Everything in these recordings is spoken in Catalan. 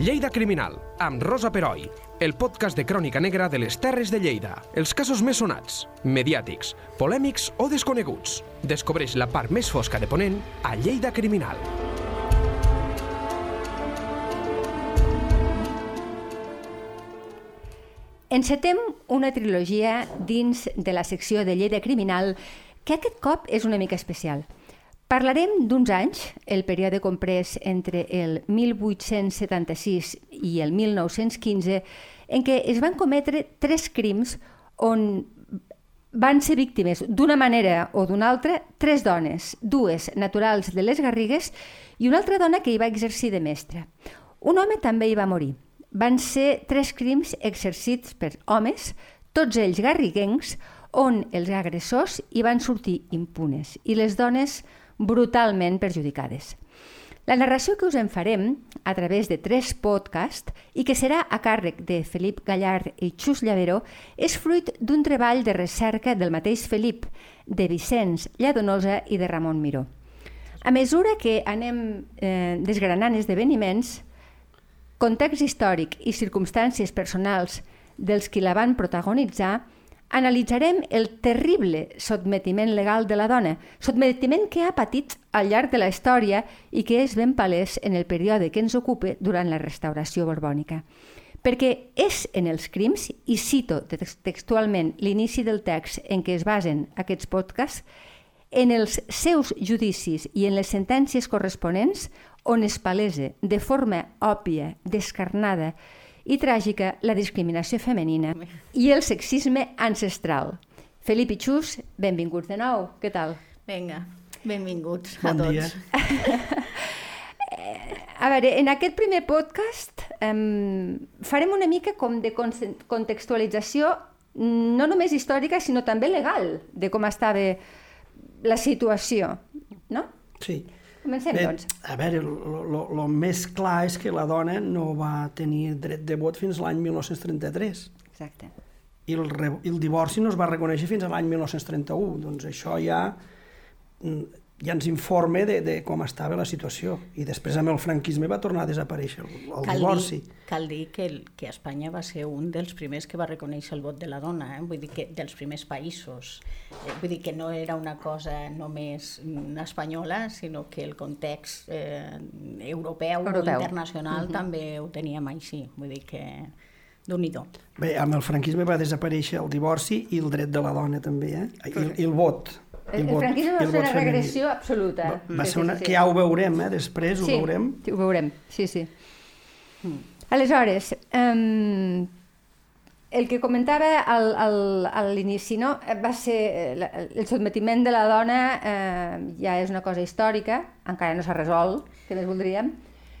Lleida Criminal, amb Rosa Peroi, el podcast de crònica negra de les Terres de Lleida. Els casos més sonats, mediàtics, polèmics o desconeguts. Descobreix la part més fosca de Ponent a Lleida Criminal. Encetem una trilogia dins de la secció de Lleida Criminal que aquest cop és una mica especial. Parlarem d'uns anys, el període comprès entre el 1876 i el 1915, en què es van cometre tres crims on van ser víctimes d'una manera o d'una altra tres dones, dues naturals de les Garrigues i una altra dona que hi va exercir de mestra. Un home també hi va morir. Van ser tres crims exercits per homes, tots ells garriguencs, on els agressors hi van sortir impunes i les dones brutalment perjudicades. La narració que us en farem a través de tres podcasts i que serà a càrrec de Felip Gallard i Xus Llavero és fruit d'un treball de recerca del mateix Felip, de Vicenç Lladonosa i de Ramon Miró. A mesura que anem eh, desgranant esdeveniments, context històric i circumstàncies personals dels qui la van protagonitzar, analitzarem el terrible sotmetiment legal de la dona, sotmetiment que ha patit al llarg de la història i que és ben palès en el període que ens ocupa durant la restauració borbònica. Perquè és en els crims, i cito textualment l'inici del text en què es basen aquests podcasts, en els seus judicis i en les sentències corresponents on es palesa de forma òpia, descarnada, i tràgica la discriminació femenina i el sexisme ancestral. Felip i Xus, benvinguts de nou. Què tal? Vinga, benvinguts bon a tots. Dia. a veure, en aquest primer podcast um, farem una mica com de contextualització no només històrica, sinó també legal, de com estava la situació, no? Sí. Comencem, Bé, doncs. A veure, el més clar és que la dona no va tenir dret de vot fins l'any 1933 Exacte. i el, re, el divorci no es va reconèixer fins a l'any 1931. Doncs això ja, mm, ja ens informa de, de com estava la situació. I després amb el franquisme va tornar a desaparèixer el, el cal divorci. Dir, cal dir que, el, que Espanya va ser un dels primers que va reconèixer el vot de la dona, eh? vull dir que dels primers països. Eh, vull dir que no era una cosa només mm, espanyola, sinó que el context eh, europeu, Europeu. europeu. internacional uh -huh. també ho teníem així. Vull dir que déu nhi Bé, amb el franquisme va desaparèixer el divorci i el dret de la dona també, eh? I, i el vot. El, el franquisme va ser una femení. regressió absoluta. Va, va ser una, que ja ho veurem, eh? després ho sí, veurem. Sí, ho veurem, sí, sí. Aleshores, um, el que comentava al, al, a l'inici, no? va ser eh, el sotmetiment de la dona eh, ja és una cosa històrica, encara no s'ha resolt, que més voldríem,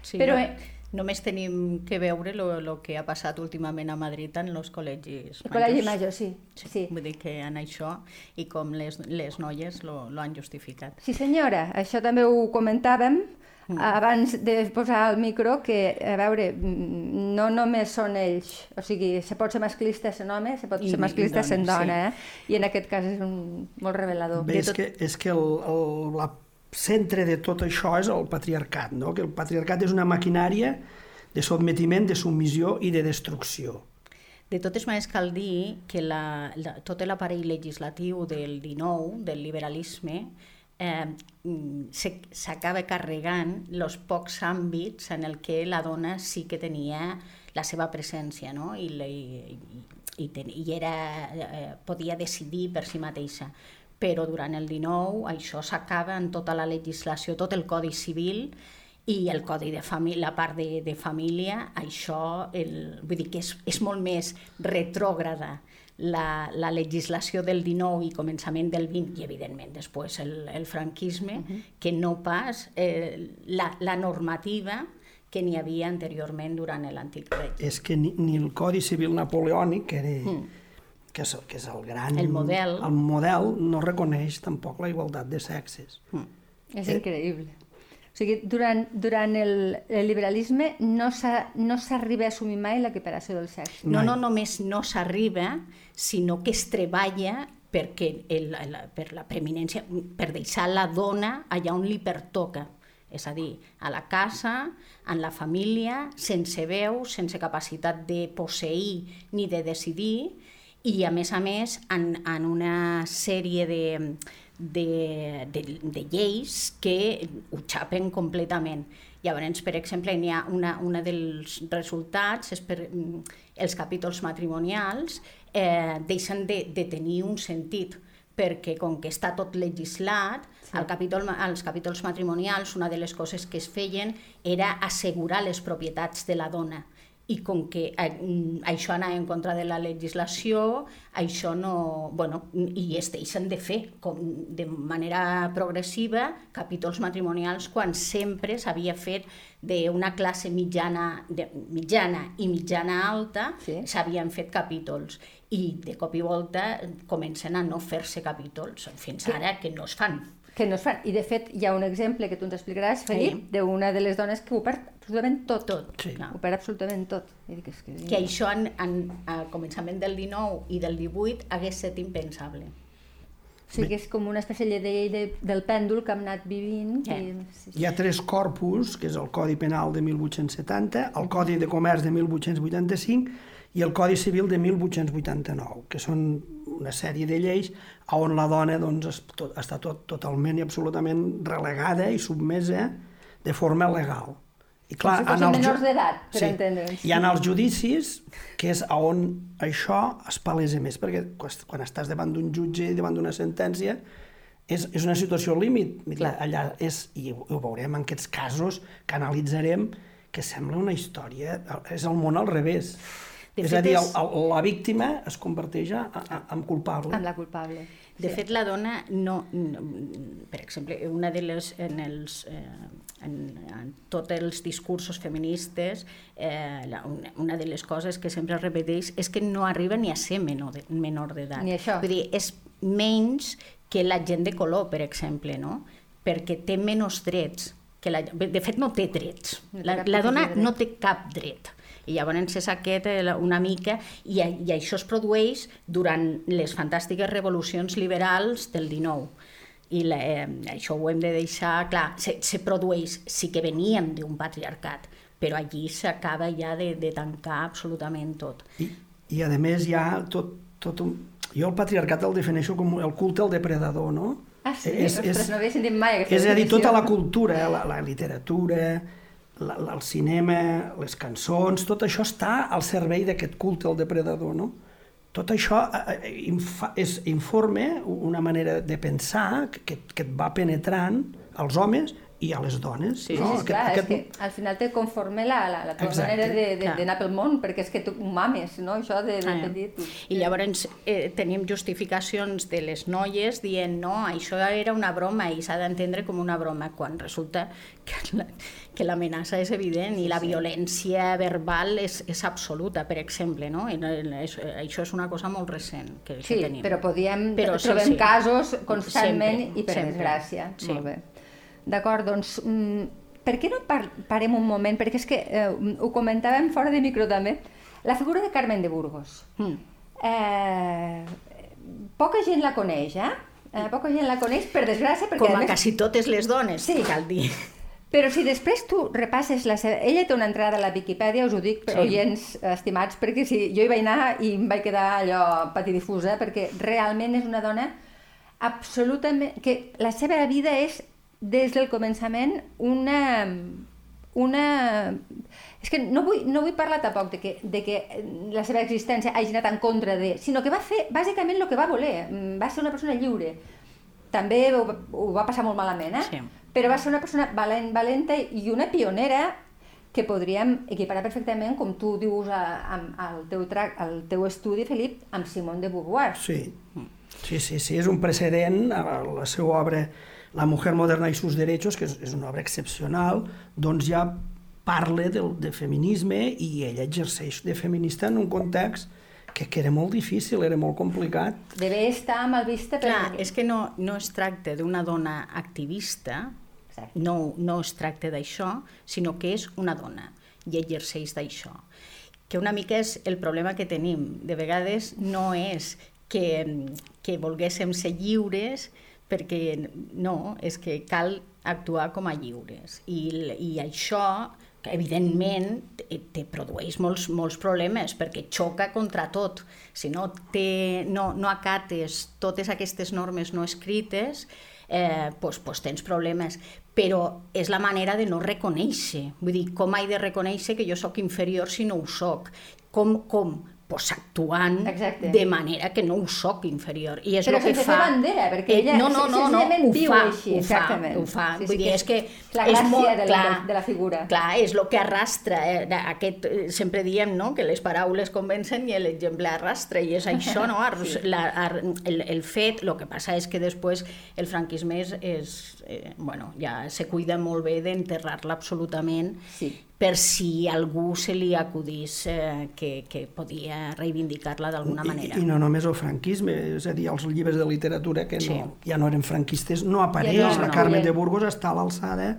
Sí, però no, eh, només tenim que veure el que ha passat últimament a Madrid en els col·legis el col·legi major, sí. Sí, sí. Vull dir que en això i com les, les noies lo, lo han justificat. Sí, senyora, això també ho comentàvem mm. abans de posar el micro, que, a veure, no només són ells, o sigui, se pot ser masclista sent home, se pot I- ser masclista sent dona, dona, eh? I en aquest cas és un, molt revelador. Bé, és que, és que el, el la centre de tot això és el patriarcat, no? que el patriarcat és una maquinària de sotmetiment, de submissió i de destrucció. De totes maneres, cal dir que la, la, tot l'aparell legislatiu del 19, del liberalisme, eh, s'acaba carregant els pocs àmbits en el que la dona sí que tenia la seva presència no? I, la, i, i, ten, i era, eh, podia decidir per si mateixa. Però durant el 19 això s'acaba en tota la legislació, tot el Codi Civil i el codi de família, la part de, de família, això, el, vull dir que és, és molt més retrògrada la, la legislació del 19 i començament del 20 i evidentment després el, el franquisme, uh -huh. que no pas eh, la, la normativa que n'hi havia anteriorment durant l'antic règim. És que ni, ni el Codi Civil napoleònic, que, era, mm. Que, és, que és el gran... El model. El model no reconeix tampoc la igualtat de sexes. Mm. És Eh? increïble. O sigui, durant, durant el, el liberalisme no s'ha- no s'arriba a assumir mai l'equiparació del sexe. No, Mai. no només no s'arriba, sinó que es treballa perquè el, la, per la preeminència, per deixar la dona allà on li pertoca. És a dir, a la casa, en la família, sense veu, sense capacitat de posseir ni de decidir, i a més a més en, en una sèrie de, de, de, de lleis que ho xapen completament. Llavors, per exemple, n'hi ha una, una dels resultats és per els capítols matrimonials eh, deixen de, de tenir un sentit perquè com que està tot legislat, sí. al capítol, als capítols matrimonials una de les coses que es feien era assegurar les propietats de la dona i com que eh, mm, això anava en contra de la legislació, això no... Bueno, i es deixen de fer com de manera progressiva capítols matrimonials quan sempre s'havia fet d'una classe mitjana, de, mitjana i mitjana alta, s'havien sí. fet capítols. I de cop i volta comencen a no fer-se capítols, fins sí. ara que no es fan que no es fan. I de fet hi ha un exemple que tu ens explicaràs, Felip, sí. d'una de les dones que ho absolutament tot. Tot, sí. Ho perd absolutament tot. I dic, és que... que això en, en, al començament del 19 i del 18 hagués estat impensable. O sigui que és com una espècie de llei de, del pèndol que hem anat vivint. Eh. I, sí, sí. Hi ha tres corpus, que és el Codi Penal de 1870, el Codi de Comerç de 1885 i el Codi Civil de 1889, que són una sèrie de lleis on la dona doncs, es, tot, està tot, totalment i absolutament relegada i submesa de forma legal. I clar, si en els menors d'edat, per sí. entendre'ns. I en els judicis, que és on això es palesa més, perquè quan estàs davant d'un jutge i davant d'una sentència, és, és una situació límit. Clar. Allà és, i ho, ho veurem en aquests casos que analitzarem, que sembla una història, és el món al revés. De és a dir, el, el, la víctima es converteix en culpable. En la culpable. De sí. fet, la dona no, no... Per exemple, una de les... En els, eh, en, en tots els discursos feministes, eh, la, una, una de les coses que sempre es repeteix és que no arriba ni a ser menor de, menor d'edat. Ni això. Vull dir, és menys que la gent de color, per exemple, no? perquè té menys drets. Que la, de fet, no té drets. La, la dona no té cap dret. I llavors és aquest eh, una mica, i, i això es produeix durant les fantàstiques revolucions liberals del 19. I la, eh, això ho hem de deixar clar, se, se produeix, sí que veníem d'un patriarcat, però allí s'acaba ja de, de tancar absolutament tot. I, i a més hi ha tot, tot un... Jo el patriarcat el defineixo com el culte al depredador, no? Ah, sí? És, Ostres, és, no havia sentit mai És a dir, tota la cultura, la, la literatura, la, el cinema, les cançons, tot això està al servei d'aquest culte al depredador, no? Tot això eh, eh infa, és, informe una manera de pensar que, que et va penetrant als homes i a les dones. Sí, no? sí, aquest, clar, aquest... és que al final te conforme la, la, la teva Exacte, manera d'anar pel món, perquè és que tu mames, no?, això de, de ah, petit. I llavors eh, tenim justificacions de les noies dient no, això era una broma i s'ha d'entendre com una broma, quan resulta que la, que l'amenaça és evident i la violència verbal és, és absoluta, per exemple, no? I és, això és una cosa molt recent que, sí, que tenim. però podíem, però, trobem sí, sí. casos constantment sempre, i per sempre. desgràcia. Sí. Molt bé. D'acord, doncs mm, per què no par parem un moment? Perquè és que eh, ho comentàvem fora de micro també. La figura de Carmen de Burgos. Mm. Eh, poca gent la coneix, eh? eh? Poca gent la coneix, per desgràcia, perquè... Com a, a més... quasi totes les dones, sí. cal dir. Però si després tu repasses la seva... Ella té una entrada a la Viquipèdia, us ho dic, sí. oients estimats, perquè si jo hi vaig anar i em vaig quedar allò patidifusa, perquè realment és una dona absolutament... que la seva vida és des del començament una, una... És que no vull, no vull parlar tampoc de que, de que la seva existència hagi anat en contra de... sinó que va fer bàsicament el que va voler. Va ser una persona lliure. També ho, ho va passar molt malament, eh? Sí. Però va ser una persona valent, valenta i una pionera que podríem equiparar perfectament, com tu dius al teu, al teu estudi, Felip, amb Simone de Beauvoir. Sí, sí, sí, sí és un precedent a la seva obra la mujer moderna i sus derechos, que és, és una obra excepcional, doncs ja parla de, de feminisme i ella exerceix de feminista en un context que, que era molt difícil, era molt complicat. Deve estar mal vista. Per... Clar, és que no, no es tracta d'una dona activista, no, no es tracta d'això, sinó que és una dona i exerceix d'això. Que una mica és el problema que tenim. De vegades no és que, que volguéssim ser lliures, perquè no, és que cal actuar com a lliures. I, i això que evidentment te, produeix molts, molts problemes perquè xoca contra tot. Si no, te, no, no acates totes aquestes normes no escrites, eh, pues, pues tens problemes. Però és la manera de no reconèixer. Vull dir, com he de reconèixer que jo sóc inferior si no ho sóc? Com, com? Pues, actuant Exacte. de manera que no ho soc inferior. I és Però el que fa... bandera, perquè ella no, no, no, no, ho viu fa, així, ho fa, exactament. ho fa. Sí, sí, Vull dir, és que la és molt de la- clar, de la figura. Clar, és el que arrastra. Eh? Aquest, eh, sempre diem no? que les paraules convencen i l'exemple arrastra, i és això, no? Ar- la, ar, el, el fet, el que passa és que després el franquisme és, és eh, bueno, ja se cuida molt bé d'enterrar-la absolutament Sí. Per si algú se li acudís eh, que, que podia reivindicar-la d'alguna manera. I, I no només el franquisme, és a dir, els llibres de literatura que no, Sí. ja no eren franquistes, no apareix. Ja no, la no. Carme de Burgos està a l'alçada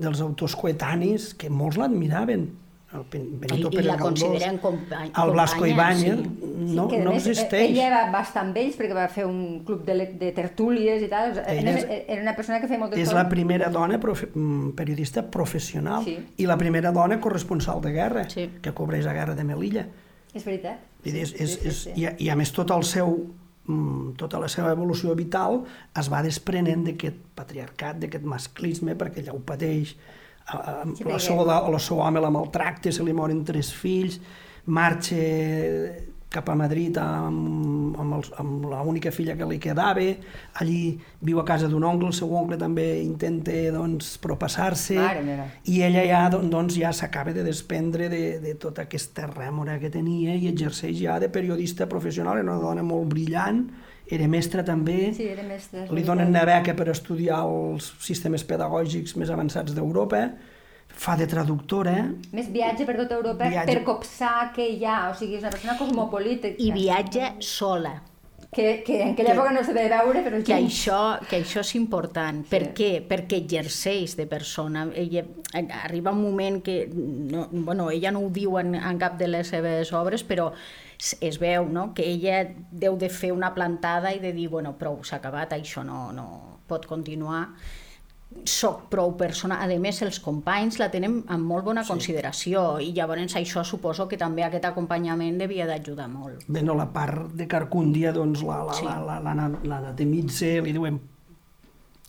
dels autors coetanis que molts l'admiraven. El Benito I- i Pérez la Galdós, consideren company- el Blasco Ibáñez, sí. no, a no més, existeix. Ella va, amb ells perquè va fer un club de, de tertúlies i tal. Ella és- era una persona que feia moltes És la primera dona profe mm, periodista professional Sí. i la primera dona corresponsal de guerra, Sí. que cobreix la guerra de Melilla. És veritat. Vull dir, és, és, Sí, sí, és, sí. I, a- I a més tot el seu mm, tota la seva evolució vital es va desprenent d'aquest patriarcat, d'aquest masclisme, perquè ella ho pateix, la, seu, el seu home la maltracta, se li moren tres fills, marxa cap a Madrid amb, amb, els, amb l'única filla que li quedava, allí viu a casa d'un oncle, el seu oncle també intenta doncs, propassar-se, i ella ja, don- doncs, ja s'acaba de desprendre de, de tota aquesta rèmora que tenia i exerceix ja de periodista professional, era una dona molt brillant, era mestra també, Sí, era mestre. és li donen una beca per estudiar els sistemes pedagògics més avançats d'Europa, fa de traductora, Més viatge per tota Europa Viatge. per copsar que hi ha, o sigui, és una persona cosmopolita. I viatja sola. Que, que en aquella Que- època no se devia veure, però que això, que això és important. Sí. Per què? Perquè exerceix de persona. Ella, arriba un moment que... No, bueno, ella no ho diu en, en cap de les seves obres, però es, veu no? que ella deu de fer una plantada i de dir, bueno, prou, s'ha acabat, això no, no pot continuar soc prou persona. A més, els companys la tenen amb molt bona sí. consideració i llavors això suposo que també aquest acompanyament devia d'ajudar molt. bé, no, la part de Carcúndia, doncs la, la, Sí. la, la, la, la, la natemitze, li diuen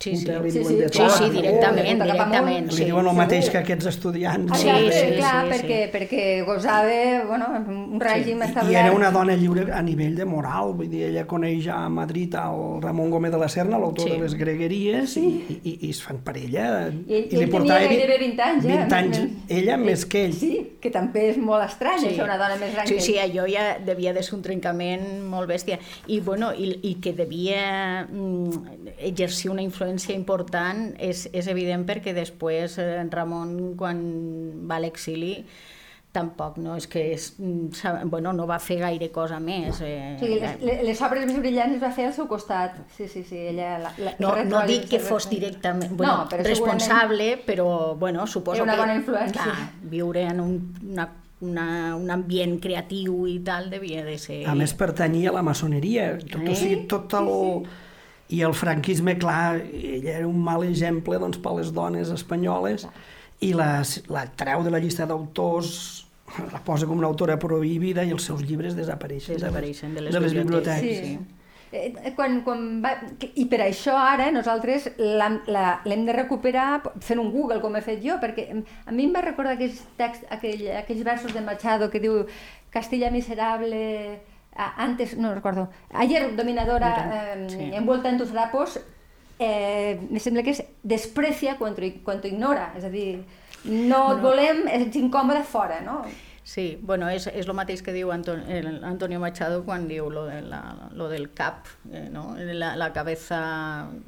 Sí, sí. li Sí, diuen sí, de Sí, tot, sí, Clar, directament, de amunt. directament. li Sí. diuen el mateix que aquests estudiants. Sí, Exacte, sí, clar, sí, perquè, perquè gosava bueno, un règim I, establert. I era una dona lliure a nivell de moral, vull dir, ella coneix a Madrid el Ramon Gómez de la Serna, l'autor Sí. de les gregueries, i, i, i es fan parella. I ell, ell tenia gairebé 20 anys, eh? 20 anys, ella més que ell. Sí, que també és molt estrany, sí. això, una dona més gran sí, que sí, ell. allò ja devia de ser un trencament molt bèstia. I, bueno, i, i que devia mm, exercir una influència important és, és evident perquè després eh, en Ramon, quan va a l'exili, tampoc no és que és, mm, bueno, no va fer gaire cosa més. Eh, O sigui, les, les- obres més brillants les va fer al seu costat. Sí, sí, sí, ella... La, la, no, no dic que fos directament bueno, No, però responsable, però bueno, suposo Era una que bona influència. clar, viure en un, una, una, un ambient creatiu i tal devia de ser... A més, pertanyia a la maçoneria. Tot, o sigui, tot el... I el franquisme, clar, ella era un mal exemple doncs, per les dones espanyoles i la, la treu de la llista d'autors, la posa com una autora prohibida i els seus llibres desapareixen, Desapareixen de les de les biblioteques. biblioteques. Sí. Eh, Quan, quan va... I per això ara nosaltres l'hem la- l'hem de recuperar fent un Google, com he fet jo, perquè a mi em va recordar aquells, text, aquell, aquells versos de Machado que diu Castilla miserable, antes, no recordo, ayer dominadora, eh, Sí. envuelta en tus harapos, eh, me sembla que és desprecia quan, quan ignora, és a dir, no et volem, ets incòmode fora, no? Sí, bueno, és, és el mateix que diu Anton, el Antonio Machado quan diu lo, de la, lo del cap, eh, no? la, la cabeza,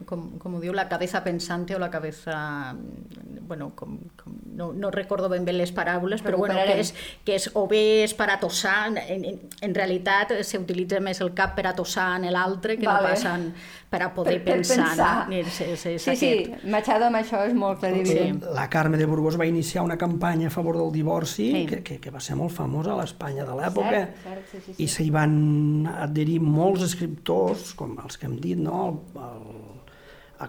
com, com ho diu, la cabeza pensante o la cabeza, bueno, com, com, no, no recordo ben bé les paraules, però bueno, que és, que és o bé és per a tossar, en, en, en realitat s'utilitza més el cap per a tossar en l'altre que Vale. no passen per a poder Per- per pensar. pensar. No? És Sí, sí, aquest. Machado amb això és molt clarivident. Sí. La Carme de Burgos va iniciar una campanya a favor del divorci Sí. que, que, que va ser molt famosa a l'Espanya de l'època sí, sí, sí. i s'hi van adherir molts escriptors, com els que hem dit, no? El, el,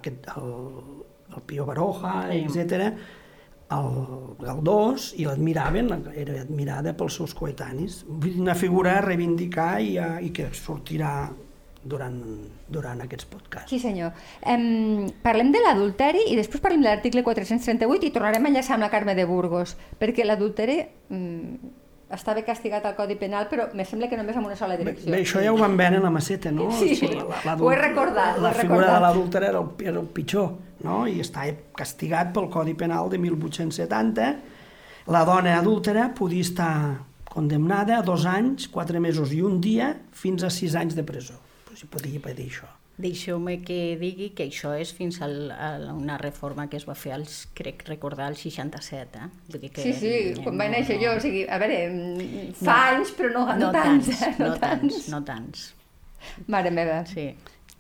aquest, el el Pío Baroja, etc. el Galdós, i l'admiraven, era admirada pels seus coetanis. Vull dir, una figura a reivindicar i, a, i que sortirà durant, durant aquests podcasts. Sí, senyor. Um, parlem de l'adulteri i després parlem de l'article 438 i tornarem a enllaçar amb la Carme de Burgos, perquè l'adulteri um, estava castigat al Codi Penal, però me sembla que només amb una sola Bé, direcció. bé, això ja ho van veure en la maceta, no? Sí, sí. Ho he recordat, La he figura recordat. de l'adúlter era, el, era el pitjor, no? I està castigat pel Codi Penal de 1870. La dona adúltera podia estar condemnada a dos anys, quatre mesos i un dia, fins a sis anys de presó. Pues si podia pedir això. Deixeu-me que digui que això és fins al, a una reforma que es va fer, als, crec recordar, al 67. Eh? Vull dir que Sí, sí, quan vaig néixer jo, o sigui, a veure, mm, fa No. anys, però no, no, no tants, tants, eh? no tants, no tants. Mare meva. Sí.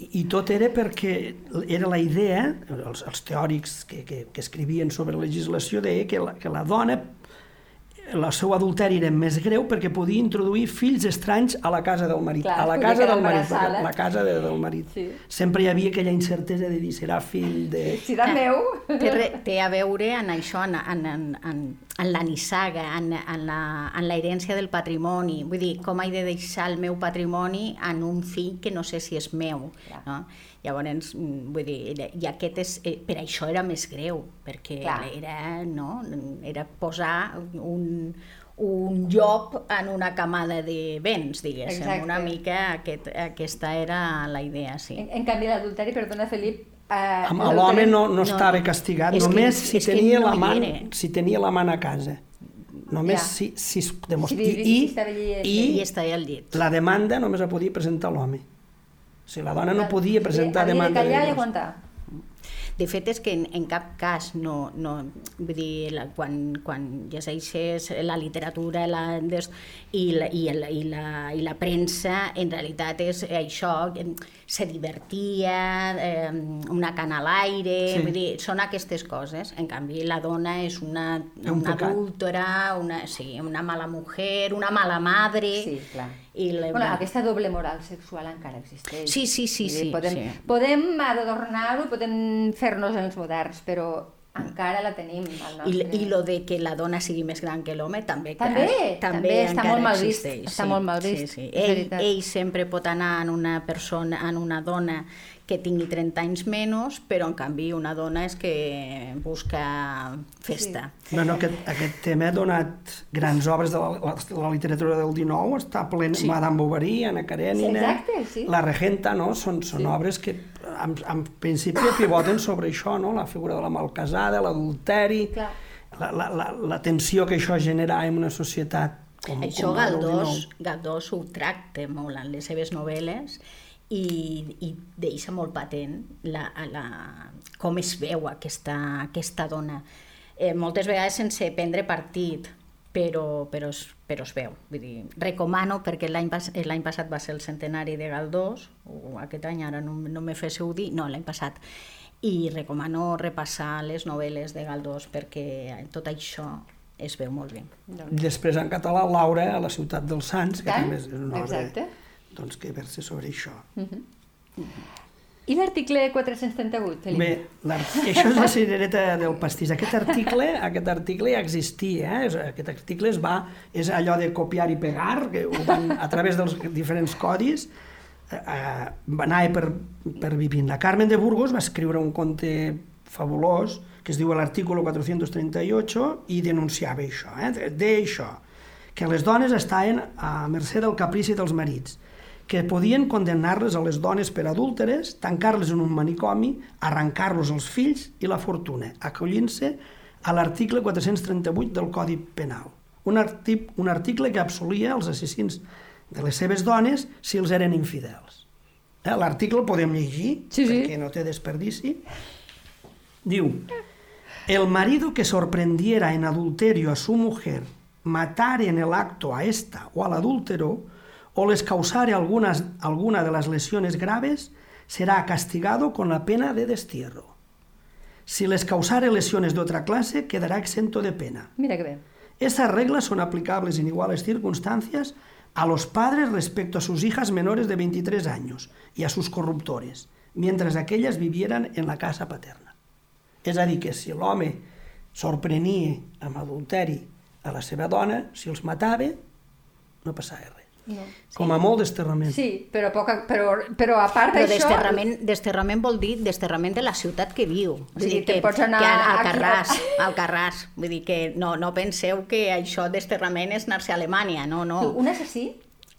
I, I tot era perquè era la idea, els, els teòrics que, que, que escrivien sobre legislació deia que la, que la dona el seu adulteri era més greu perquè podia introduir fills estranys a la casa del marit. Clar, a la casa del marit, perquè la casa de, del marit. Sí. Sempre hi havia aquella incertesa de dir serà fill de... Si era meu... Té, re, té a veure en això, en, en, en, en, en la nissaga, en, en, la, en la herència del patrimoni. Vull dir, com he de deixar el meu patrimoni en un fill que no sé si és meu. Clar. No? Llavors, mm, vull dir, era- i aquest és, eh, per això era més greu, perquè Clar. era, no? era posar un, un llop en una camada de béns, diguéssim. Exacte. Una mica aquest, aquesta era la idea, sí. En, en canvi, l'adulteri, perdona, Felip... Eh, Amb l'home no, no no, estava no. castigat, És que- només si tenia no la man, si tenia la man a casa. Només Ja. si, si es demostra... Si I, si allí, I i està al llit. la demanda només la podia presentar l'home. O sigui, la dona no podia presentar demanda de callar i divorci. aguantar. De fet, és que en, en cap cas no... no vull dir, la, quan, quan llegeixes la literatura la, des, i, la, i, la, i, la, i la premsa, en realitat és això, em, se divertia, eh, una cana a l'aire, Sí. sí. vull dir, són aquestes coses. En canvi, la dona és una, Un una pecat. adúltera, una, sí, una mala mujer, una mala madre... Sí, clar. I la, Bueno, aquesta doble moral sexual encara existeix. Sí, sí, sí, dir, sí, Podem, sí. podem adornar-ho, podem fer-nos els moderns, però encara la tenim al I. I lo de que la dona sigui més gran que l'home també, També, clar, també està encara molt mal vist, existeix, està molt mal vist, Sí, sí. Ell, ell sempre pot anar en una persona, en una dona que tingui 30 anys menys, però en canvi una dona és que busca festa. Bueno, aquest, aquest tema ha donat grans obres de la, la, de la literatura del XIX, està ple Sí. sí. Madame Bovary, Anna Karenina, Exacte, sí. La Regenta, no? Són, són sí. obres que en, en principi pivoten sobre això, no? La figura de la malcasada, l'adulteri, la, la, la, la tensió que això genera en una societat com, Això com Galdós. Galdós ho tracta molt en les seves novel·les i, i deixa molt patent la, la, com es veu aquesta, aquesta dona. Eh, moltes vegades sense prendre partit, però, però, es, però es veu. Vull dir, recomano, perquè l'any pas, passat va ser el centenari de Galdós, o aquest any ara no, no me féssiu dir, no, l'any passat, i recomano repassar les novel·les de Galdós perquè tot això es veu molt bé. Després en català Laura a la ciutat dels Sants, que Tant, també és una obra exacte. doncs, que versa sobre això. I l'article 438, Felip? Bé, això és la cirereta del pastís. Aquest article, aquest article ja existia, eh? Aquest article es va, és allò de copiar i pegar, que van, a través dels diferents codis, eh, eh, va anar per, per vivint. La Carmen de Burgos va escriure un conte fabulós que es diu l'article 438 i denunciava això, eh? de, de això, que les dones estaven a mercè del caprici dels marits, que podien condemnar-les a les dones per adúlteres, tancar-les en un manicomi, arrencar-los els fills i la fortuna, acollint-se a l'article 438 del Codi Penal. Un, arti un article que absolia els assassins de les seves dones si els eren infidels. Eh? L'article el podem llegir, Sí, sí. perquè no té desperdici. Diu, el marido que sorprendiera en adulterio a su mujer, matare en el acto a esta o al adúltero, o les causare algunas, alguna de las lesiones graves, será castigado con la pena de destierro. Si les causare lesiones de otra clase, quedará exento de pena. Mira que bé. Estas reglas son aplicables en iguales circunstancias a los padres respecto a sus hijas menores de 23 años y a sus corruptores, mientras aquellas vivieran en la casa paterna. És a dir, que si l'home sorprenia amb adulteri a la seva dona, si els matava, no passava res. No. Com a molt desterrament. Sí, però, poca, però, però a part d'això... desterrament, desterrament vol dir desterrament de la ciutat que viu. O Vull dir, sigui, que, pots anar que al Carràs, al Carràs. Vull dir que no, no penseu que això desterrament és anar-se a Alemanya, no, no. Un assassí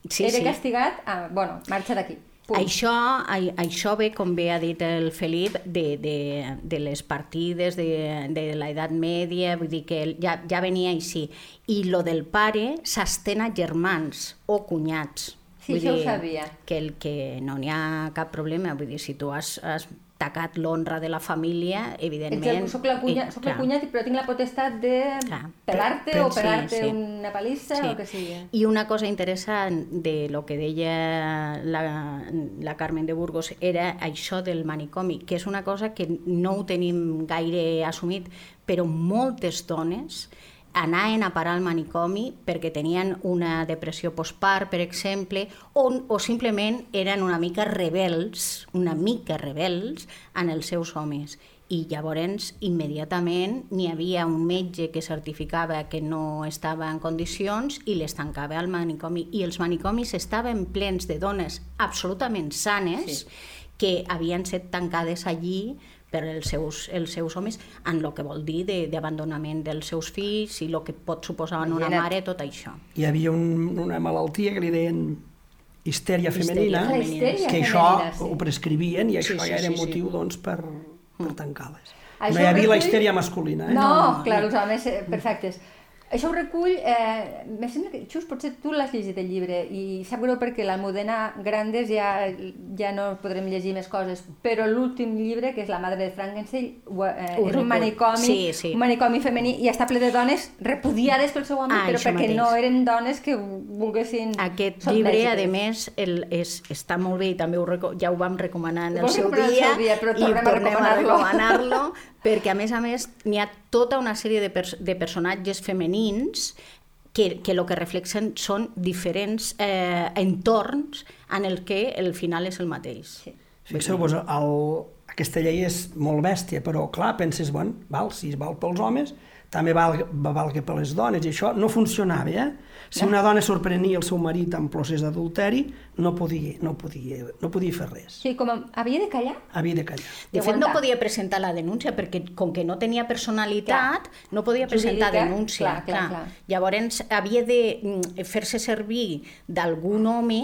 Sí, era sí. castigat... A, bueno, marxa d'aquí. Punt. Això, ai- això ve, com bé ha dit el Felip, de, de, de les partides de, de l'edat mèdia, vull dir que ja, ja venia així. I lo del pare s'estén a germans o cunyats. Sí, Vull això ho dir sabia. Que, el, que no n'hi ha cap problema, vull dir, si tu has, has tacat l'honra de la família, evidentment... Ets soc, la cunya, soc clar. cunyat, però tinc la potestat de Clar. pelar-te Pe- o pe- pegar-te sí, sí. una palissa o el que sigui. I una cosa interessant de lo que deia la, la Carmen de Burgos era això del manicomi, que és una cosa que no ho tenim gaire assumit, però moltes dones anaven a parar al manicomi perquè tenien una depressió postpart, per exemple, o, o simplement eren una mica rebels, una mica rebels en els seus homes. I llavors, immediatament, n'hi havia un metge que certificava que no estava en condicions i les tancava al manicomi. I els manicomis estaven plens de dones absolutament sanes Sí. que havien estat tancades allí per els seus, els seus homes, en el que vol dir de- d'abandonament dels seus fills i el que pot suposar en una mare tot això. Hi havia un, una malaltia que li deien histèria Histèria femenina, histèria que això femenina, sí. ho prescrivien i això Sí, sí, ja era sí, sí. motiu doncs, per, per tancar-les. Això no hi havia la histèria masculina. Eh? No, No, clar, no. els homes eh, perfectes. Això ho recull, eh, me sembla que, Xus, potser tu l'has llegit el llibre i sap greu perquè l'Almudena Grandes ja, ja no podrem llegir més coses, però l'últim llibre, que és La madre de Frankenstein, eh, Ho és un manicomi, Sí, sí. un manicomi femení i està ple de dones repudiades pel seu home, Ah, però perquè mateix. no eren dones que volguessin... Aquest llibre, a més, el, és, està molt bé i també ho, ja ho vam recomanar en el seu recomanar el dia, seu dia, però i tornem a tornem a recomanar-lo. perquè, a més a més, n'hi ha tota una sèrie de, pers de personatges femenins que, que el que reflexen són diferents eh, entorns en el que el final és el mateix. Sí. Fixeu-vos, el, aquesta llei és molt bèstia, però clar, penses, bueno, val, si val pels homes, també val, val que per les dones, i això no funcionava, eh? Si una dona sorprenia el seu marit en procés d'adulteri, no podia, no, podia, no podia fer res. Sí, com a, havia de callar? Havia de callar. De I fet, no podia presentar la denúncia, perquè com que no tenia personalitat, no podia presentar Jurídica, denúncia. clar, clar, clar. Llavors, havia de mm, fer-se servir d'algun home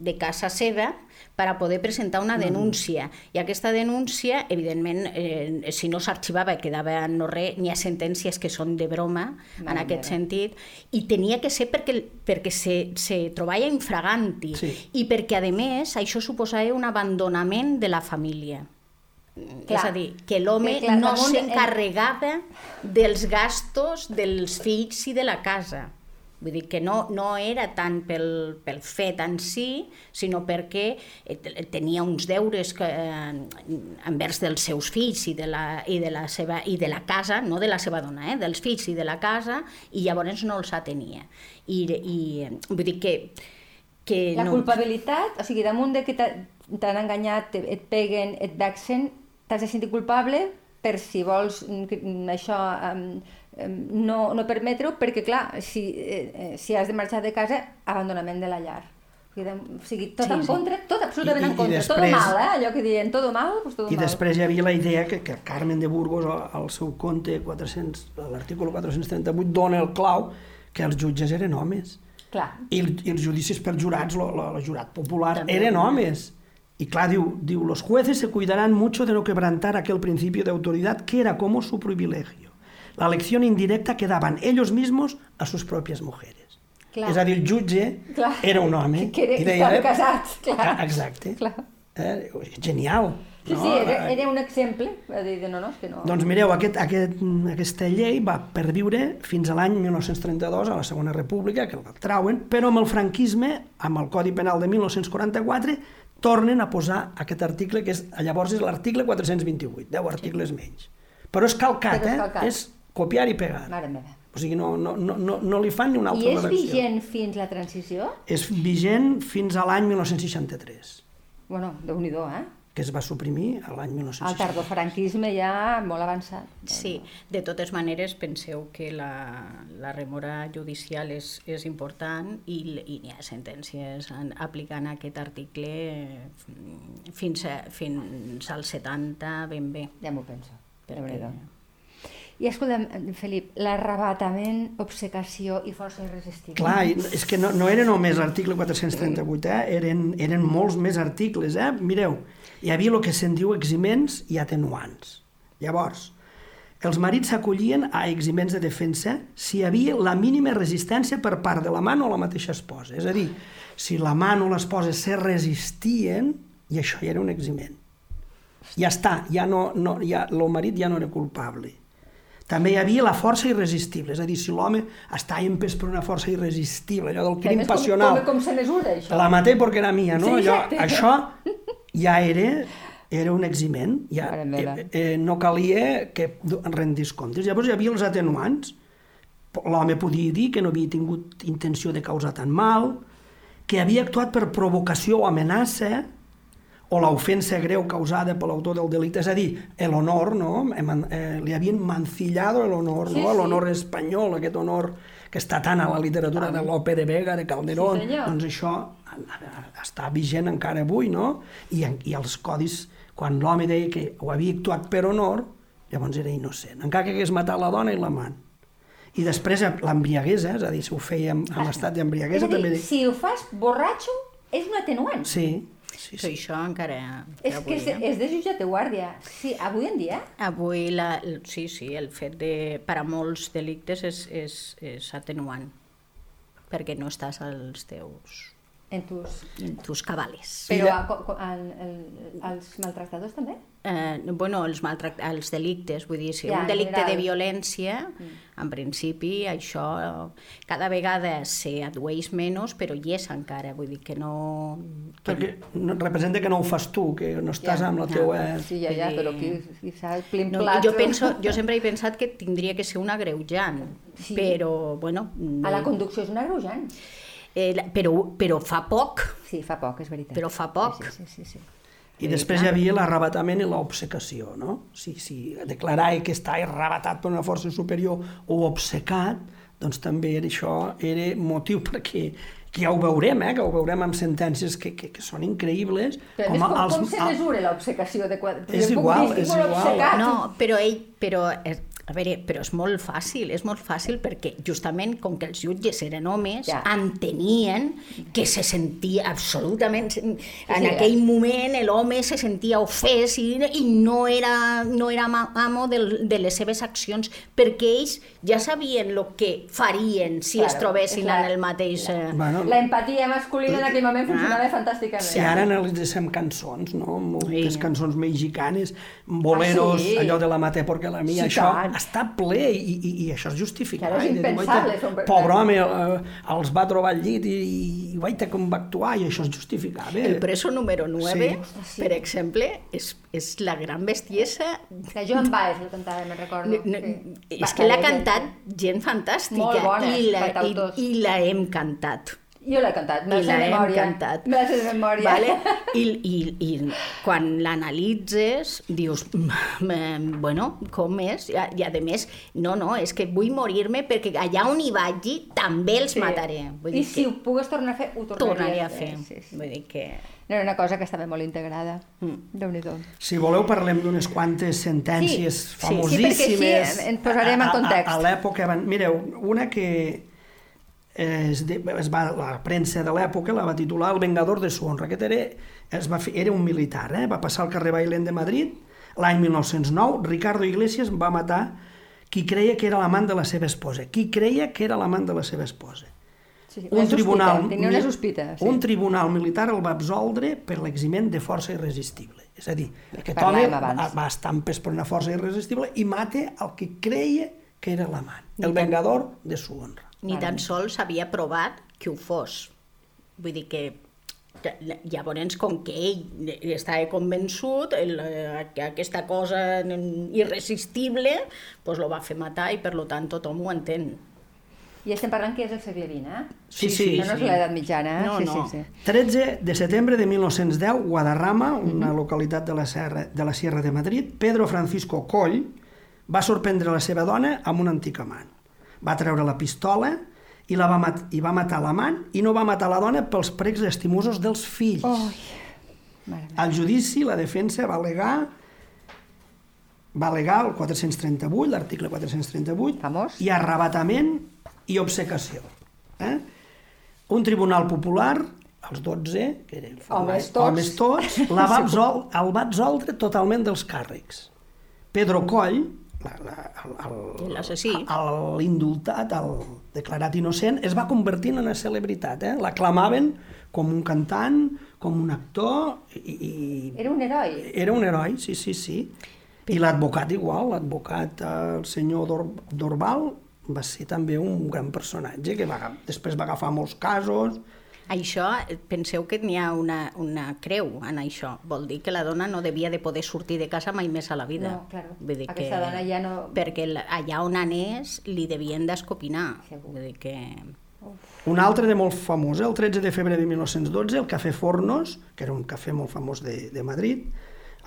de casa seva per a poder presentar una denúncia. I aquesta denúncia, evidentment, eh, si no s'arxivava quedava no res, n'hi ha sentències que són de broma en Mare aquest meva. sentit, i tenia que ser perquè, perquè se, se trobava infraganti Sí. i perquè, a més, això suposava un abandonament de la família. Clar. És a dir, que l'home clar, no damunt- s'encarregava dels gastos dels fills i de la casa. Vull dir que no, no era tant pel, pel fet en si, sinó perquè eh, te- tenia uns deures que, eh, envers dels seus fills i de, la, i, de la seva, i de la casa, no de la seva dona, eh, dels fills i de la casa, i llavors no els atenia. I, i eh, vull dir que, que La no, culpabilitat, o sigui, damunt de que t'ha- t'han enganyat, et peguen, et vexen, t'has de sentir culpable per si vols mm, mm, això um, um, no, no permetre-ho, perquè clar, si, eh, eh, si has de marxar de casa, abandonament de la llar. O sigui, tot Sí, en sí. contra, tot absolutament I- i- en contra, i tot després- mal, eh? allò que diuen, tot mal, doncs tot I mal. després hi havia la idea que, que Carmen de Burgos, al, seu conte 400, a l'article 438, dona el clau que els jutges eren homes. Clar, I, el, i els judicis per jurats, lo- lo- el jurat popular, També. eren homes. Y clar, diu, diu, los jueces se cuidarán mucho de no quebrantar aquel principio de autoridad que era como su privilegio. La elección indirecta que daban ellos mismos a sus propias mujeres. Clar. És a dir, el jutge Clar. era un home. Que era- i que estava casat, clar. Ah, Exacte. clar. Eh, genial. Sí, sí, era, era un exemple, a dir, de no, no, és que no... Doncs mireu, aquest, aquest, aquesta llei va perviure fins a l'any 1932, a la Segona República, que la trauen, però amb el franquisme, amb el Codi Penal de 1944, tornen a posar aquest article, que és, llavors és l'article 428, 10 articles menys. Però és calcat, Però és eh? calcat. És copiar i pegar. Mare meva. O sigui, no, no, no, no, no li fan ni una I altra és redacció. vigent fins la transició? És vigent fins a l'any 1963. Bueno, déu nhi eh? que es va suprimir a l'any El 1960. tardofranquisme ja molt avançat. Sí, de totes maneres penseu que la, la remora judicial és, és important i, i hi ha sentències en, aplicant aquest article mm, fins, a, fins al 70 ben bé. Ja m'ho penso. Perquè- Perquè... I escolta'm, Felip, l'arrebatament, obcecació i força irresistible. Clar, és que no, no era només l'article 438, eh? eren, eren molts més articles. Eh? Mireu, hi havia el que se'n diu eximents i atenuants. Llavors, els marits s'acollien a eximents de defensa si hi havia la mínima resistència per part de l'amant o la mateixa esposa. És a dir, si l'amant o l'esposa se resistien, i això ja era un eximent. Ja està, ja no, no, ja, el marit ja no era culpable. També hi havia la força irresistible, és a dir, si l'home està empès per una força irresistible, allò del crim més, com- passional, Com, com se mesura, això? la maté perquè era mia, no? Sí, allò, això ja era, era un eximent, ja, eh, eh, no calia que rendís comptes. Llavors hi havia els atenuants, l'home podia dir que no havia tingut intenció de causar tant mal, que havia actuat per provocació o amenaça, o l'ofensa greu causada per l'autor del delicte, és a dir, l'honor, no? Eh, li havien mancillado l'honor, Sí, no? sí. L'honor espanyol, aquest honor que està tant a la literatura de Lope de Vega, de Calderón, Sí, doncs això està vigent encara avui, no? I, i els codis, quan l'home deia que ho havia actuat per honor, llavors era innocent, encara que hagués matat la dona i l'amant. I després l'embriaguesa, és a dir, si ho feia en, en estat És d'embriaguesa, també... si ho fas borratxo, és un atenuant. Sí, sí, Però sí. això encara... És avui, que és, eh? és de jutjat de guàrdia. Sí, avui en dia... Avui, la, el- sí, sí, el fet de... Per a molts delictes és, és, és atenuant, perquè no estàs als teus, En tus... en tus cabales. Però de- a, el, el, els maltractadors també? Eh, bueno, els, maltract... els delictes, vull dir, si Ja, un delicte de general. violència, en principi això cada vegada s'adueix menys, però hi és encara, vull dir que no... Que Perquè no, representa que no ho fas tu, que no estàs Ja, amb la ja. teua... Sí, ja, ja, però qui, qui sap, plim No, plat... jo, penso, jo sempre he pensat que tindria que ser un agreujant, Sí. però, bueno... A la conducció és un agreujant. Eh, la- però, però fa poc, Sí, fa poc, és veritat. Però fa poc. Sí, sí, sí. sí. I després hi havia l'arrebatament i l'obsecació, no? Si, si declarar que està arrebatat per una força superior o obsecat, doncs també era això era motiu perquè que ja ho veurem, eh? que ho veurem amb sentències que, que, que són increïbles. Però més, com, els- com se mesura l'obsecació de quadre? És igual, és igual. No, però ell, però, eh, a veure, però és molt fàcil, és molt fàcil perquè justament com que els jutges eren homes, Ja. ja. entenien que se sentia absolutament... en sí, aquell eh? moment l'home se sentia ofès i, i no era, no era amo del, de les seves accions perquè ells ja sabien el que farien si Claro, es trobessin la- en el mateix... eh, Bueno, La empatia masculina en aquell moment funcionava fantàsticament. si ara analitzem cançons, no? moltes Sí. cançons mexicanes, boleros, Ah, sí? allò de la maté perquè la mia, Sí, això tant. Està ple i, i, i això és justificat. Que és impensable, "Guaita, són- Pobre home, eh, els va trobar al llit i, i guaita com va actuar i això és justificable. El preso número 9, Sí. per exemple, és, és la gran bestiesa Que Joan Baez la cantava, me'n recordo. No, no, sí. és Va, que l'ha cantat gent fantàstica Molt bones, i, la, i, i la hem cantat. Jo l'he cantat, me I la sé de memòria. cantat. Me la sé de memòria. Vale? I, i, I quan l'analitzes dius, "Mm, bueno, com és? I, I a més, no, no, és que vull morir-me perquè allà on hi vagi també els Sí. mataré. Vull I dir si que ho pogués tornar a fer, ho tornaria, tornaria a fer. Sí, sí. Vull dir que... No era una cosa que estava molt integrada. Mm. Déu-n'hi-do. Si voleu parlem d'unes quantes sentències Sí, sí, sí, famosíssimes. perquè així ens posarem en a- context. A, a l'època, van- mireu, una que es, de, es va, la premsa de l'època la va titular El vengador de su honra. Aquest era, es va fer, era un militar, eh? va passar al carrer Bailén de Madrid l'any 1909. Ricardo Iglesias va matar qui creia que era l'amant de la seva esposa. Qui creia que era l'amant de la seva esposa. Sí, Un una tribunal, sospita, tenia una sospita. Sí. un tribunal militar el va absoldre per l'eximent de força irresistible. És a dir, aquest home va, empès per una força irresistible i mata el que creia que era l'amant, el vengador de su honra. Ni tan sols havia provat que ho fos. Vull dir que llavors, com que ell estava convençut, el, eh, que aquesta cosa irresistible, pues lo va fer matar i per lo tant tothom ho entén. I estem parlant que és el segle XX, eh? Sí, sí, No, no és l'edat mitjana, eh? No, sí, no. sí, sí. 13 de setembre de 1910, Guadarrama, una localitat de la, Serra, de la Sierra de Madrid, Pedro Francisco Coll va sorprendre la seva dona amb un antic amant. Va treure la pistola i, la va, mat i va matar l'amant i no va matar la dona pels precs estimosos dels fills. Meva. Al judici, la defensa va alegar va alegar el 438, l'article 438, Famós. i arrabatament i obsecació. Eh? Un tribunal popular, els 12, que eren Homes tots. homes tots la va absol, el va absoldre totalment dels càrrecs. Pedro Coll, L'assassí. el- l'indultat, el declarat innocent, es va convertir en una celebritat. Eh? L'aclamaven com un cantant, com un actor, i, i Era un heroi. era un heroi, sí, sí, sí. I l'advocat igual, l'advocat, el senyor Dor Dorval, va ser també un gran personatge que va, després va agafar molts casos. Això, eh, penseu que n'hi ha una, una creu en això. Vol dir que la dona no devia de poder sortir de casa mai més a la vida. No, claro. Vull dir Aquesta dona ja no- Perquè allà on anés li devien d'escopinar. Vull dir que... Un altre de molt famós, el 13 de febrer de 1912, el Cafè Fornos, que era un cafè molt famós de, de Madrid,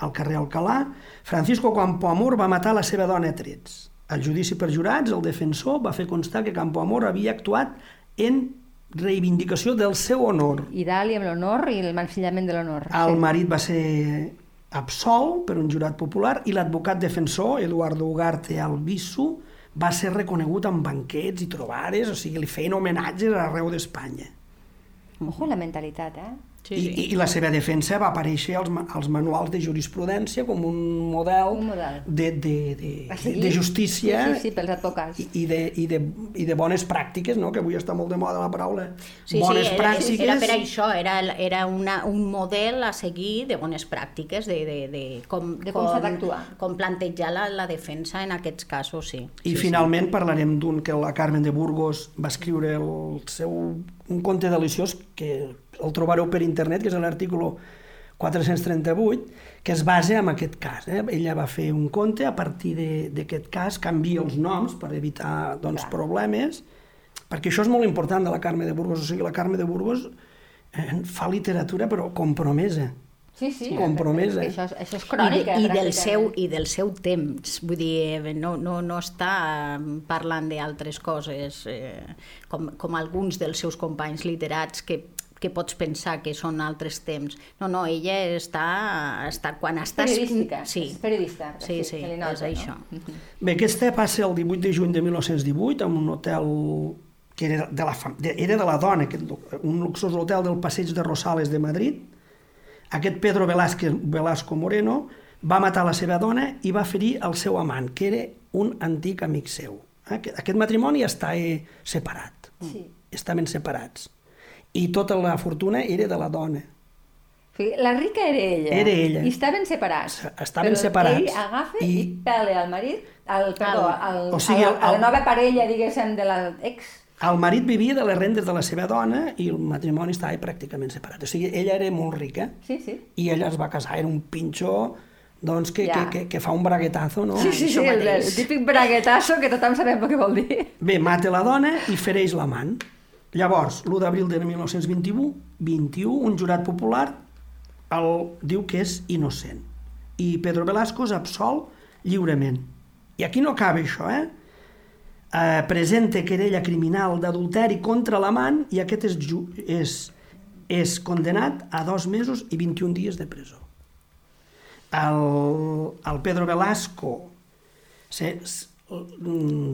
al carrer Alcalà, Francisco Campoamor va matar la seva dona a trets. Al judici per jurats, el defensor va fer constar que Campoamor havia actuat en reivindicació del seu honor. I dalt i amb l'honor i el mancillament de l'honor. El marit va ser absolt per un jurat popular i l'advocat defensor, Eduardo Ugarte Albisu, va ser reconegut amb banquets i trobades, o sigui, li feien homenatges arreu d'Espanya. Ojo la mentalitat, eh? Sí, I, sí. I, I la seva defensa va aparèixer als, als manuals de jurisprudència com un model, Un model. De, de, de, de, seguir. de justícia Sí, sí, sí, pels advocats. i, i, de, i, de, i de bones pràctiques, no? que avui està molt de moda la paraula. Sí, bones sí, era, pràctiques. era per això, era, era una, un model a seguir de bones pràctiques, de, de, de com, De com d'actuar. Com plantejar la, la defensa en aquests casos, sí. I sí, finalment parlarem d'un que la Carmen de Burgos va escriure el seu, un conte deliciós que el trobareu per internet, que és l'article 438, que es basa en aquest cas. Eh? Ella va fer un conte, a partir de- d'aquest cas canvia els noms per evitar doncs, problemes, perquè això és molt important de la Carme de Burgos, o sigui, la Carme de Burgos eh, fa literatura però compromesa. Sí, sí. Compromesa. Això, és- això és I, crònica, de, i, del seu, I del seu temps, vull dir, eh, no, no, no està eh, parlant d'altres coses, eh, com, com alguns dels seus companys literats que que pots pensar que són altres temps. No, no, ella està, està quan estàs... Periodística. Sí, és periodista. sí, sí, li nota, és això. No? Bé, aquesta passa el 18 de juny de 1918 en un hotel que era de la, fam- era de la dona, un luxós hotel del Passeig de Rosales de Madrid. Aquest Pedro Velázquez, Velasco Moreno va matar la seva dona i va ferir el seu amant, que era un antic amic seu. Aquest, aquest matrimoni està eh, separat, Sí. estaven separats. I tota la fortuna era de la dona. O sigui, la rica era ella. Era ella. I estaven separats. Estaven Però separats. ell agafa i, I- i pele al marit, al, perdó, al, O sigui, a, la, a la nova parella, diguéssim, de l'ex. El marit vivia de les rendes de la seva dona i el matrimoni estava pràcticament separat. O sigui, ella era molt rica Sí, sí. i ella es va casar, era un pinxó doncs, que, Ja. que, que, que fa un braguetazo, no? Sí, sí, sí, el, el típic braguetazo que tothom sabem el que vol dir. Bé, mata la dona i fereix l'amant. Llavors, l'1 d'abril de 1921, 21, un jurat popular el, diu que és innocent. I Pedro Velasco és absolt lliurement. I aquí no acaba això, eh? eh presenta querella criminal d'adulteri contra l'amant i aquest és, és, és condenat a dos mesos i 21 dies de presó. El, el Pedro Velasco se,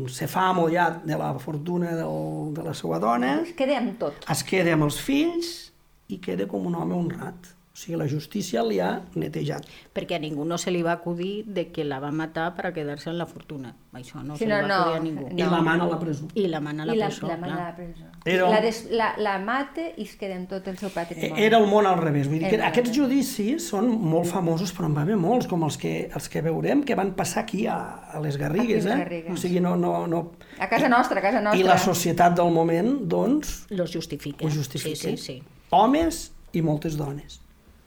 se fa amo ja de la fortuna del, de la seva dona, Es queda amb tot. es queda amb els fills i queda com un home honrat. O sigui, la justícia li ha netejat. Perquè a ningú no se li va acudir de que la va matar per a quedar-se en la fortuna. Això no Sí, se li no, va no, acudir a ningú. no. I la mana a la presó. I la mana a la I la, presó, la mana a la presó. Era- La, des, la, la mata i es queda amb tot el seu patrimoni. Era el món al revés. Vull dir que Era aquests judicis són molt famosos, però en va haver molts, com els que, els que veurem, que van passar aquí a, a les Garrigues. Aquí eh? Garrigues. O sigui, no, no, no... A casa nostra, a casa nostra. I la societat del moment, doncs, Los justifica. ho justifica. Sí, sí, sí. Homes i moltes dones.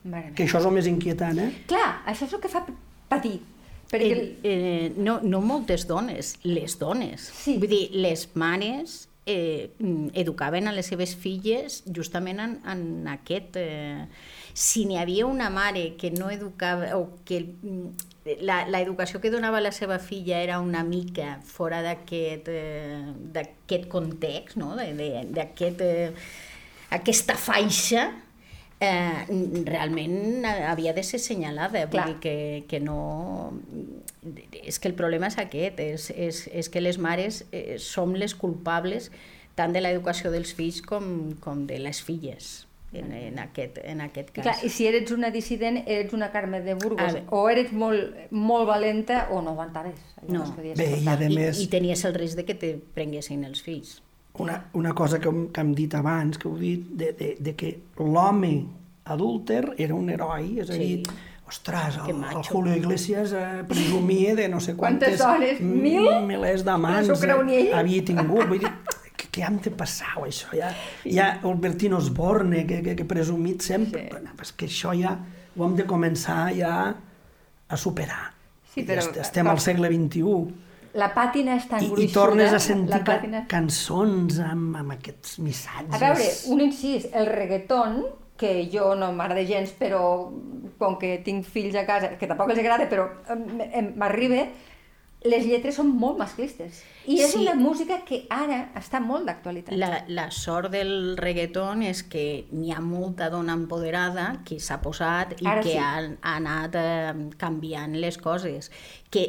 Mare. Que això és el més inquietant, eh? Clar, això és el que fa patir. Perquè... Eh, eh, no, no moltes dones, les dones. Sí. Vull dir, les mares eh, educaven a les seves filles justament en, en aquest... Eh, si n'hi havia una mare que no educava o que mm, la, la educació que donava la seva filla era una mica fora d'aquest eh, context, no? d'aquest eh, aquesta faixa, eh, realment havia de ser senyalada. Vull dir que, que no... És que el problema és aquest, és, és, és que les mares eh, som les culpables tant de l'educació dels fills com, com de les filles. En, en, aquest, en aquest cas. Clar, I si eres una dissident, eres una Carme de Burgos, o eres molt, molt valenta o no aguantaves. No, no Bé, i, a més... I, I tenies el risc de que te prenguessin els fills una, una cosa que, que hem dit abans, que heu dit, de, de, de que l'home adúlter era un heroi, és a dir, sí. ostres, el, el Julio Iglesias eh, presumia de no sé quantes... Quantes dones? Mil? Milers d'amants eh, havia tingut. Vull dir, que, que hem de passar, això? Ja, ja el Bertino Osborne, que, que, que presumit sempre, sí. bueno, és que això ja ho hem de començar ja a superar. Sí, però, ja estem al segle XXI la pàtina és tan I, gruixuda... I tornes a sentir pàtina... cançons amb, amb aquests missatges. A veure, un incís, el reggaeton, que jo no m'agrada gens, però com que tinc fills a casa, que tampoc els agrada, però m'arriba, les lletres són molt masclistes. I és sí. una música que ara està molt d'actualitat. La, la sort del reggaeton és que n'hi ha molta dona empoderada que s'ha posat i ara que sí. ha, ha anat eh, canviant les coses. Que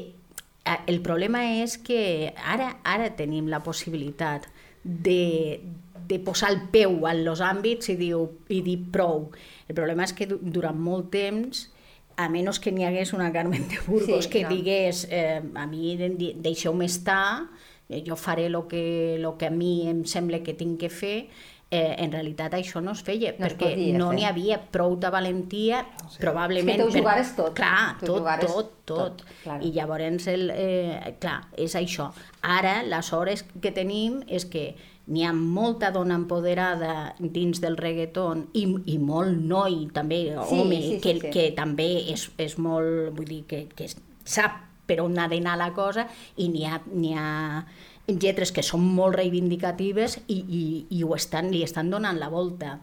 el problema és que ara, ara tenim la possibilitat de, de posar el peu en els àmbits i, diu, i dir prou. El problema és que durant molt temps a menys que n'hi hagués una Carmen de Burgos sí, que no. digués eh, a mi deixeu-me estar, eh, jo faré el que, lo que a mi em sembla que tinc que fer, eh, en realitat això no es feia, no perquè es no n'hi havia prou de valentia, sí. probablement... És que tu jugaves tot. Clar, tot, tot, tot, tot. Clar. I llavors, el, eh, clar, és això. Ara, les hores que tenim és que n'hi ha molta dona empoderada dins del reggaeton i, i molt noi també, sí, home, sí, sí, que, sí. que també és, és molt, vull dir, que, que sap per on ha d'anar la cosa i n'hi ha, ha lletres que són molt reivindicatives i, i, i ho estan, li estan donant la volta.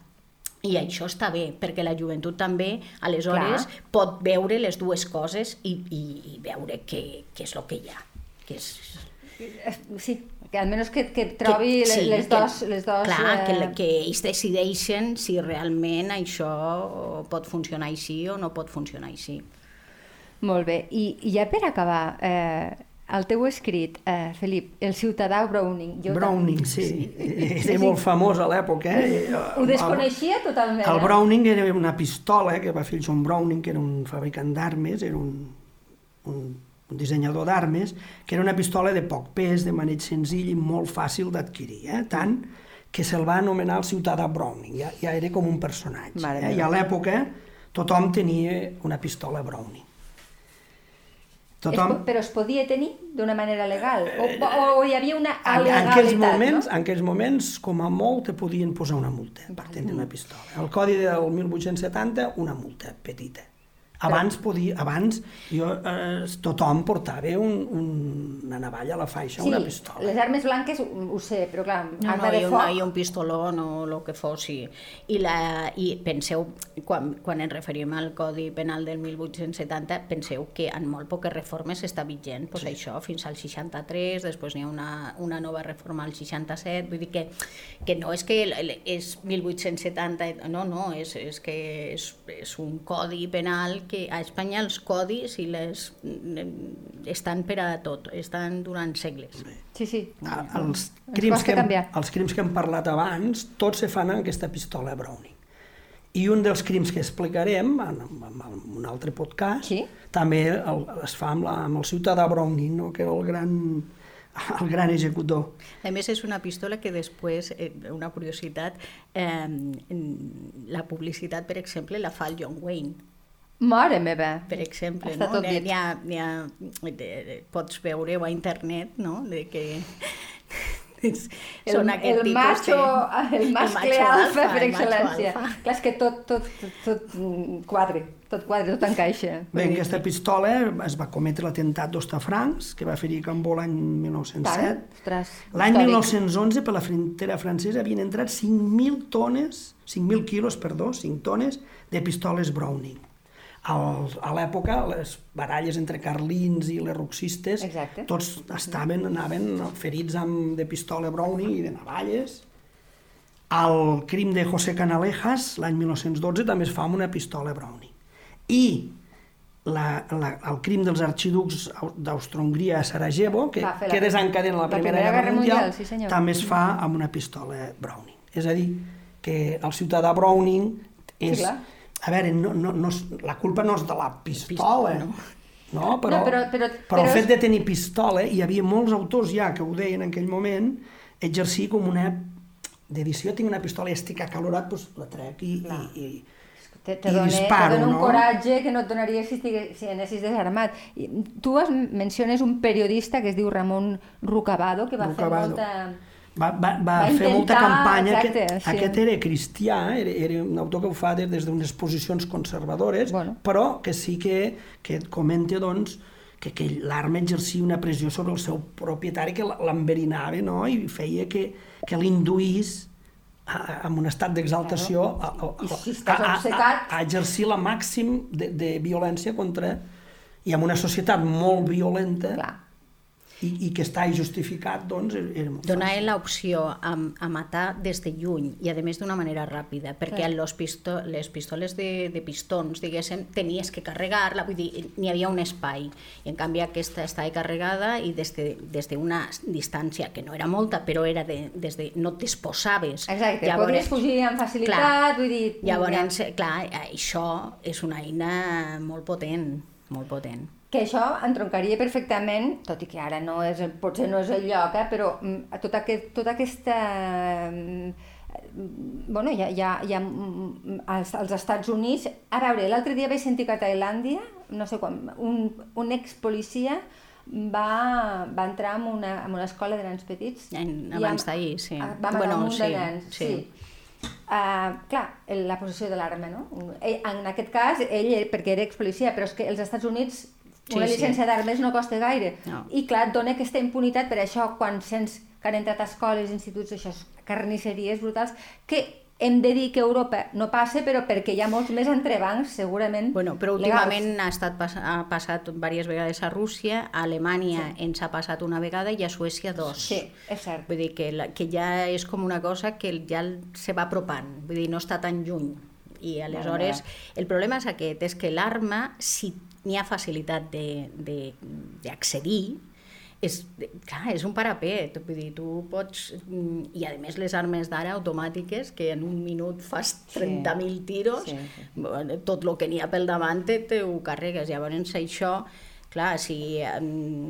I això està bé, perquè la joventut també, aleshores, Clar. pot veure les dues coses i, i, i veure què, què és el que hi ha. Que és... Sí, que almenys que, que trobi que, sí, les, dos, que, les dos... Clar, eh... que, que ells decideixen si realment això pot funcionar així o no pot funcionar així. Molt bé, i, i ja per acabar, eh, el teu escrit, eh, Felip, El ciutadà Browning. Jo Browning, sí. sí. Era molt famós a l'època. Eh? Ho desconeixia totalment. El, el Browning era una pistola que va fer John Browning, que era un fabricant d'armes, era un, un, un dissenyador d'armes, que era una pistola de poc pes, de maneig senzill i molt fàcil d'adquirir. Eh? Tant que se'l va anomenar el ciutadà Browning, ja, ja era com un personatge. Eh? I a l'època tothom tenia una pistola Browning. Tothom... Es, però es podia tenir d'una manera legal? O, o, o hi havia una en, en aquells moments, no? En aquells moments, com a molt, te podien posar una multa per tenir una pistola. El codi del 1870, una multa petita. Abans, podia, abans jo, eh, tothom portava un, un, una navalla a la faixa, sí, una pistola. les armes blanques ho, ho sé, però clar, no, arma no, de foc... No, i un pistoló o el que fossi. I, la, i penseu, quan, quan ens referim al Codi Penal del 1870, penseu que en molt poques reformes està vigent, pues sí. això, fins al 63, després n'hi ha una, una nova reforma al 67, vull dir que, que no és que és 1870, no, no, és, és que és, és un codi penal que a Espanya els codis i les estan per a tot, estan durant segles. Sí, sí. Els crims, que hem, els crims que hem parlat abans, tots se fan amb aquesta pistola Browning. I un dels crims que explicarem en, en, en un altre podcast sí? també el, es fa amb, la, amb el ciutadà Browning, no? que era el gran, el gran executor. A més, és una pistola que després, eh, una curiositat, eh, la publicitat, per exemple, la fa el John Wayne Mare meva! Per exemple, Està no? N'hi ha, ha, pots veure a internet, no?, de que El, Són el aquest tipus macho, de- el mascle macho alfa, per el macho excel·lència. alfa. Clar, és que tot, tot, tot, tot mm, quadre, tot quadre, tot encaixa. Bé, en aquesta pistola es va cometre l'atemptat d'Ostafrancs, que va ferir Cambó l'any 1907. Tant, ostres, L'any històric. 1911, per la frontera francesa, havien entrat 5.000 tones, 5.000 quilos, perdó, 5 tones de pistoles Browning. Al, a l'època, les baralles entre carlins i les roxistes, Exacte. tots estaven, anaven ferits amb, de pistola Browning i de navalles. El crim de José Canalejas, l'any 1912, també es fa amb una pistola Browning. I la, la, el crim dels arxiducs au- d'Austro-Hongria a Sarajevo, que, que desencadena la, la Primera, Primera Guerra, Guerra Mundial, Mundial, sí, senyor. també es fa amb una pistola Browning. És a dir, que el ciutadà Browning és... clar. A veure, no, no, no, la culpa no és de la pistola, no? No, però, No, però- però- però però el fet de tenir pistola, hi havia molts autors ja que ho deien en aquell moment, exercir com una de dir, si jo tinc una pistola i estic acalorat, doncs la trec i, i, i, Te, te, i dona, disparo, te dona un no? coratge que no et donaria si, estigués, si anessis desarmat. I tu has, menciones un periodista que es diu Ramon Rucabado, que va Rucabado. fer molta... Va, va, va, Va fer molta campanya. exacte, aquest, sí. aquest era cristià, era, era un autor que ho fa des, d'unes posicions conservadores, Bueno. però que sí que, que comenta doncs, que, que l'arma exercia una pressió sobre el seu propietari que l'enverinava no? i feia que, que l'induís amb un estat d'exaltació a, a, a, a, a, exercir la màxim de, de violència contra i amb una societat molt violenta Clar. I, i que està justificat, doncs, era molt Donar fàcil. l'opció a, a matar des de lluny i a més d'una manera ràpida, perquè Clar. los pisto les pistoles de, de pistons, diguéssim, tenies que carregar-la, vull dir, n'hi havia un espai. I en canvi aquesta estava carregada i des de, des d'una distància, que no era molta, però era de, des de, no et disposaves. Exacte, podries fugir amb facilitat, Clar, vull dir... Llavors, clar, això és una eina molt potent, molt potent. Que això entroncaria perfectament, tot i que ara no és, potser no és el lloc, eh, però tota, aquest, tota aquesta... mm, Bueno, hi ha mm, als, als Estats Units... A veure, l'altre dia vaig sentir que a Tailàndia, no sé quan, un, un expolicia va, va entrar en una, en una escola de nens petits. En- abans d'ahir, sí. Va matar Bueno, un sí, de nens, sí. sí. Uh, clar, la possessió de l'arma, no? Ell- En aquest cas, ell, eh, perquè era expolicia, però és que els Estats Units una Sí, sí. llicència d'armes no costa gaire. No. I clar, et dona aquesta impunitat per això quan sents que han entrat a escoles, instituts, això, carnisseries brutals, que hem de dir que Europa no passa, però perquè hi ha molts més entrebancs, segurament, Bueno, però legals. últimament ha, estat, pas- ha passat diverses vegades a Rússia, a Alemanya sí. ens ha passat una vegada i a Suècia dos. Sí, és cert. Vull dir que, la, que ja és com una cosa que ja se va apropant, vull dir, no està tan lluny. I aleshores, el problema és aquest, és que l'arma, si n'hi ha facilitat de- de- d'accedir, és, clar, és un parapet, vull dir, tu pots... mm, I a més les armes d'ara automàtiques, que en un minut fas 30.000 tiros, Sí, sí. tot el que n'hi ha pel davant te, te ho carregues. Llavors això, clar, si eh,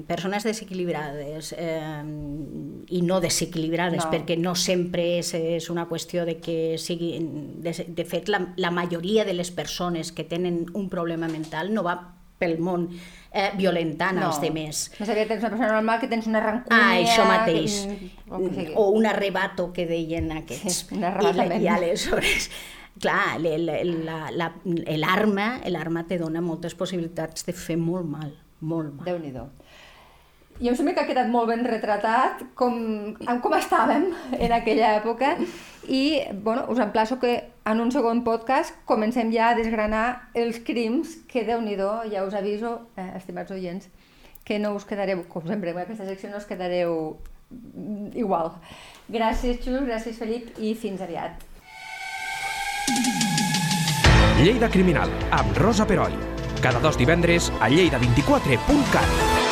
persones desequilibrades eh, i no desequilibrades, No. perquè no sempre és, és una qüestió de que siguin... De, de fet, la, la majoria de les persones que tenen un problema mental no va pel món eh, violentant no. els demés. Més aviat tens una persona normal que tens una rancúnia... Ah, això mateix. que- o que sigui. O un arrebato que deien aquests. Sí, un I, arrebatament. I aleshores, clar, l'arma la, la, l'arma te dona moltes possibilitats de fer molt mal, molt mal. Déu-n'hi-do. I em sembla que ha quedat molt ben retratat com, com estàvem en aquella època i bueno, us emplaço que en un segon podcast comencem ja a desgranar els crims que, déu nhi ja us aviso, eh, estimats oients, que no us quedareu, com sempre, en aquesta secció no us quedareu mm, igual. Gràcies, Xus, gràcies, Felip, i fins aviat. Lleida Criminal, amb Rosa Peroi. Cada dos divendres a lleida24.cat.